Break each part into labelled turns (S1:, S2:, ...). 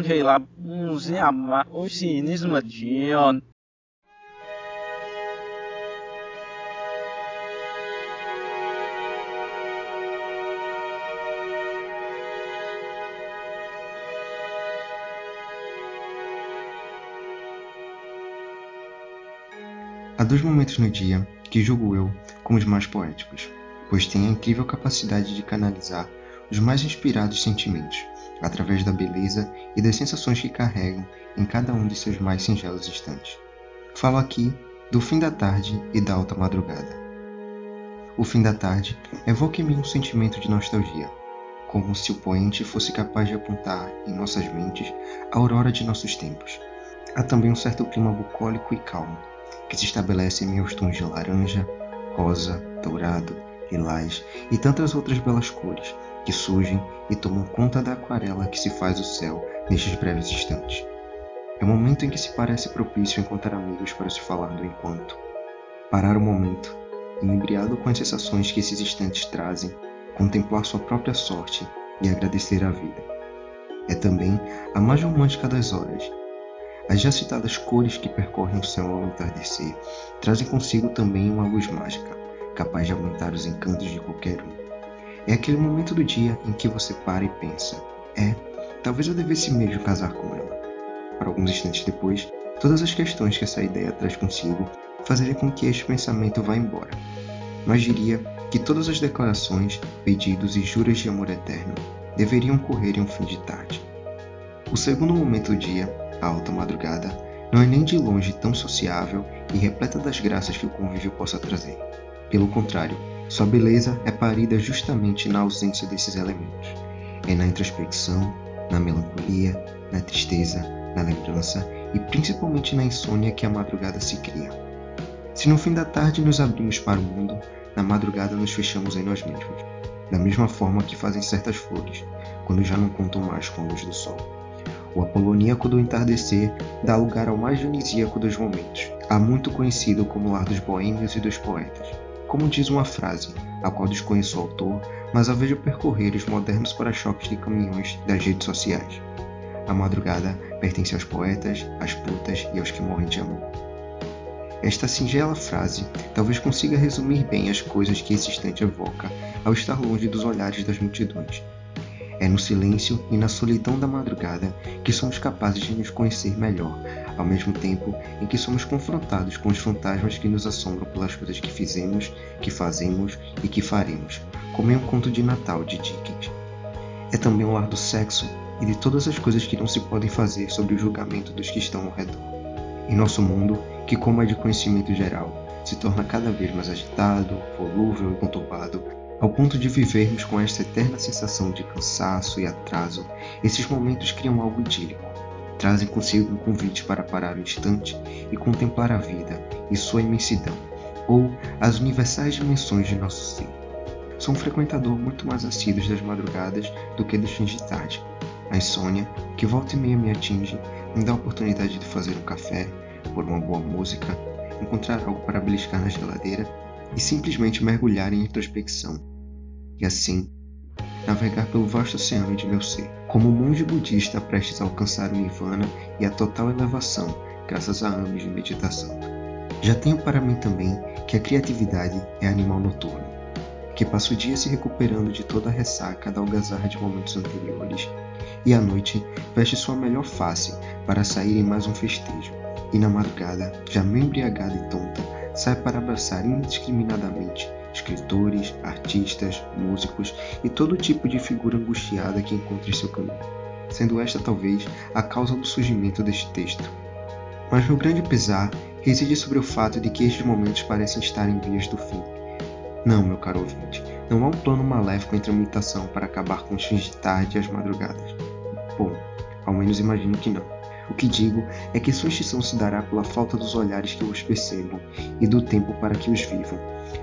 S1: la música o cinismo Dion.
S2: Há dois momentos no dia que julgo eu como os mais poéticos, pois têm a incrível capacidade de canalizar os mais inspirados sentimentos, através da beleza e das sensações que carregam em cada um de seus mais singelos instantes. Falo aqui do fim da tarde e da alta madrugada. O fim da tarde evoca em mim um sentimento de nostalgia, como se o poente fosse capaz de apontar em nossas mentes a aurora de nossos tempos. Há também um certo clima bucólico e calmo, que se estabelece em meus tons de laranja, rosa, dourado, lilás e tantas outras belas cores que surgem e tomam conta da aquarela que se faz o céu nestes breves instantes. É o momento em que se parece propício encontrar amigos para se falar do enquanto. Parar o momento, inebriado com as sensações que esses instantes trazem, contemplar sua própria sorte e agradecer a vida. É também a mais romântica das horas, as já citadas cores que percorrem o céu ao entardecer trazem consigo também uma luz mágica, capaz de aumentar os encantos de qualquer um. É aquele momento do dia em que você para e pensa: é, talvez eu devesse mesmo casar com ela. Para alguns instantes depois, todas as questões que essa ideia traz consigo fazem com que este pensamento vá embora. Mas diria que todas as declarações, pedidos e juras de amor eterno deveriam ocorrer em um fim de tarde. O segundo momento do dia a alta madrugada, não é nem de longe tão sociável e repleta das graças que o convívio possa trazer. Pelo contrário, sua beleza é parida justamente na ausência desses elementos. É na introspecção, na melancolia, na tristeza, na lembrança e principalmente na insônia que a madrugada se cria. Se no fim da tarde nos abrimos para o mundo, na madrugada nos fechamos em nós mesmos, da mesma forma que fazem certas flores, quando já não contam mais com a luz do sol. O apoloníaco do entardecer dá lugar ao mais dionisíaco dos momentos, há muito conhecido como lar dos boêmios e dos poetas. Como diz uma frase, a qual desconheço o autor, mas a vejo percorrer os modernos para-choques de caminhões das redes sociais. A madrugada pertence aos poetas, às putas e aos que morrem de amor. Esta singela frase talvez consiga resumir bem as coisas que esse instante evoca ao estar longe dos olhares das multidões, é no silêncio e na solidão da madrugada que somos capazes de nos conhecer melhor, ao mesmo tempo em que somos confrontados com os fantasmas que nos assombram pelas coisas que fizemos, que fazemos e que faremos, como em um conto de Natal de Dickens. É também o ar do sexo e de todas as coisas que não se podem fazer sobre o julgamento dos que estão ao redor. Em nosso mundo, que como é de conhecimento geral, se torna cada vez mais agitado, volúvel e conturbado, ao ponto de vivermos com esta eterna sensação de cansaço e atraso, esses momentos criam algo idílico. Trazem consigo um convite para parar um instante e contemplar a vida e sua imensidão, ou as universais dimensões de nosso ser. Sou um frequentador muito mais assíduo das madrugadas do que dos fins de tarde. A insônia, que volta e meia me atinge, me dá a oportunidade de fazer um café, pôr uma boa música, encontrar algo para beliscar na geladeira e simplesmente mergulhar em introspecção e assim navegar pelo vasto oceano de meu ser, como monge budista prestes a alcançar o nirvana e a total elevação graças a anos de meditação. Já tenho para mim também que a criatividade é animal noturno, que passa o dia se recuperando de toda a ressaca da algazarra de momentos anteriores, e à noite veste sua melhor face para sair em mais um festejo, e na madrugada, já meio embriagada e tonta, sai para abraçar indiscriminadamente escritores, artistas, músicos e todo tipo de figura angustiada que encontre em seu caminho, sendo esta talvez a causa do surgimento deste texto. Mas meu grande pesar reside sobre o fato de que estes momentos parecem estar em vias do fim. Não, meu caro ouvinte, não há um plano maléfico entre a meditação para acabar com os fins de tarde e as madrugadas. Bom, ao menos imagino que não. O que digo é que sua extinção se dará pela falta dos olhares que os percebam e do tempo para que os vivam.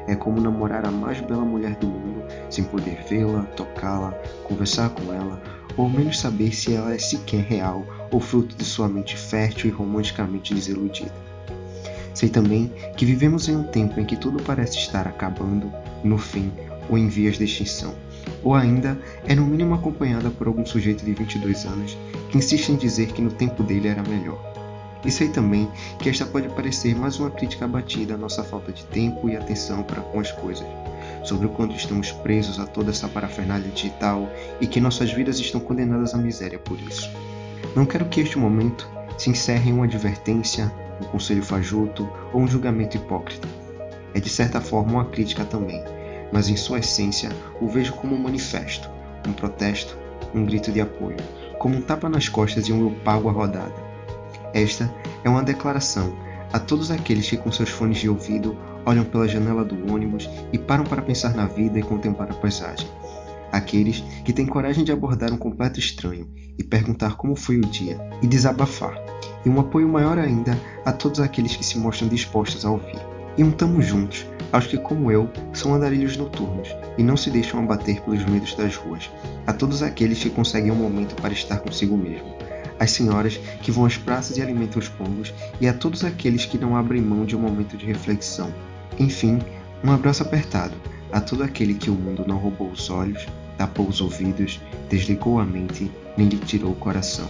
S2: É como namorar a mais bela mulher do mundo sem poder vê-la, tocá-la, conversar com ela, ou ao menos saber se ela é sequer real ou fruto de sua mente fértil e romanticamente desiludida. Sei também que vivemos em um tempo em que tudo parece estar acabando, no fim, ou em vias de extinção, ou ainda é no mínimo acompanhada por algum sujeito de 22 anos que insiste em dizer que no tempo dele era melhor. E sei também que esta pode parecer mais uma crítica abatida à nossa falta de tempo e atenção para com as coisas, sobre o quanto estamos presos a toda essa parafernália digital e que nossas vidas estão condenadas à miséria por isso. Não quero que este momento se encerre em uma advertência, um conselho fajuto ou um julgamento hipócrita. É de certa forma uma crítica também, mas em sua essência o vejo como um manifesto, um protesto, um grito de apoio, como um tapa nas costas e um eu pago a rodada esta é uma declaração a todos aqueles que, com seus fones de ouvido, olham pela janela do ônibus e param para pensar na vida e contemplar a paisagem. Aqueles que têm coragem de abordar um completo estranho e perguntar como foi o dia e desabafar. E um apoio maior ainda a todos aqueles que se mostram dispostos a ouvir. E um tamo juntos aos que, como eu, são andarilhos noturnos e não se deixam abater pelos medos das ruas. A todos aqueles que conseguem um momento para estar consigo mesmo às senhoras que vão às praças e alimentam os pombos, e a todos aqueles que não abrem mão de um momento de reflexão. Enfim, um abraço apertado a todo aquele que o mundo não roubou os olhos, tapou os ouvidos, desligou a mente, nem lhe tirou o coração.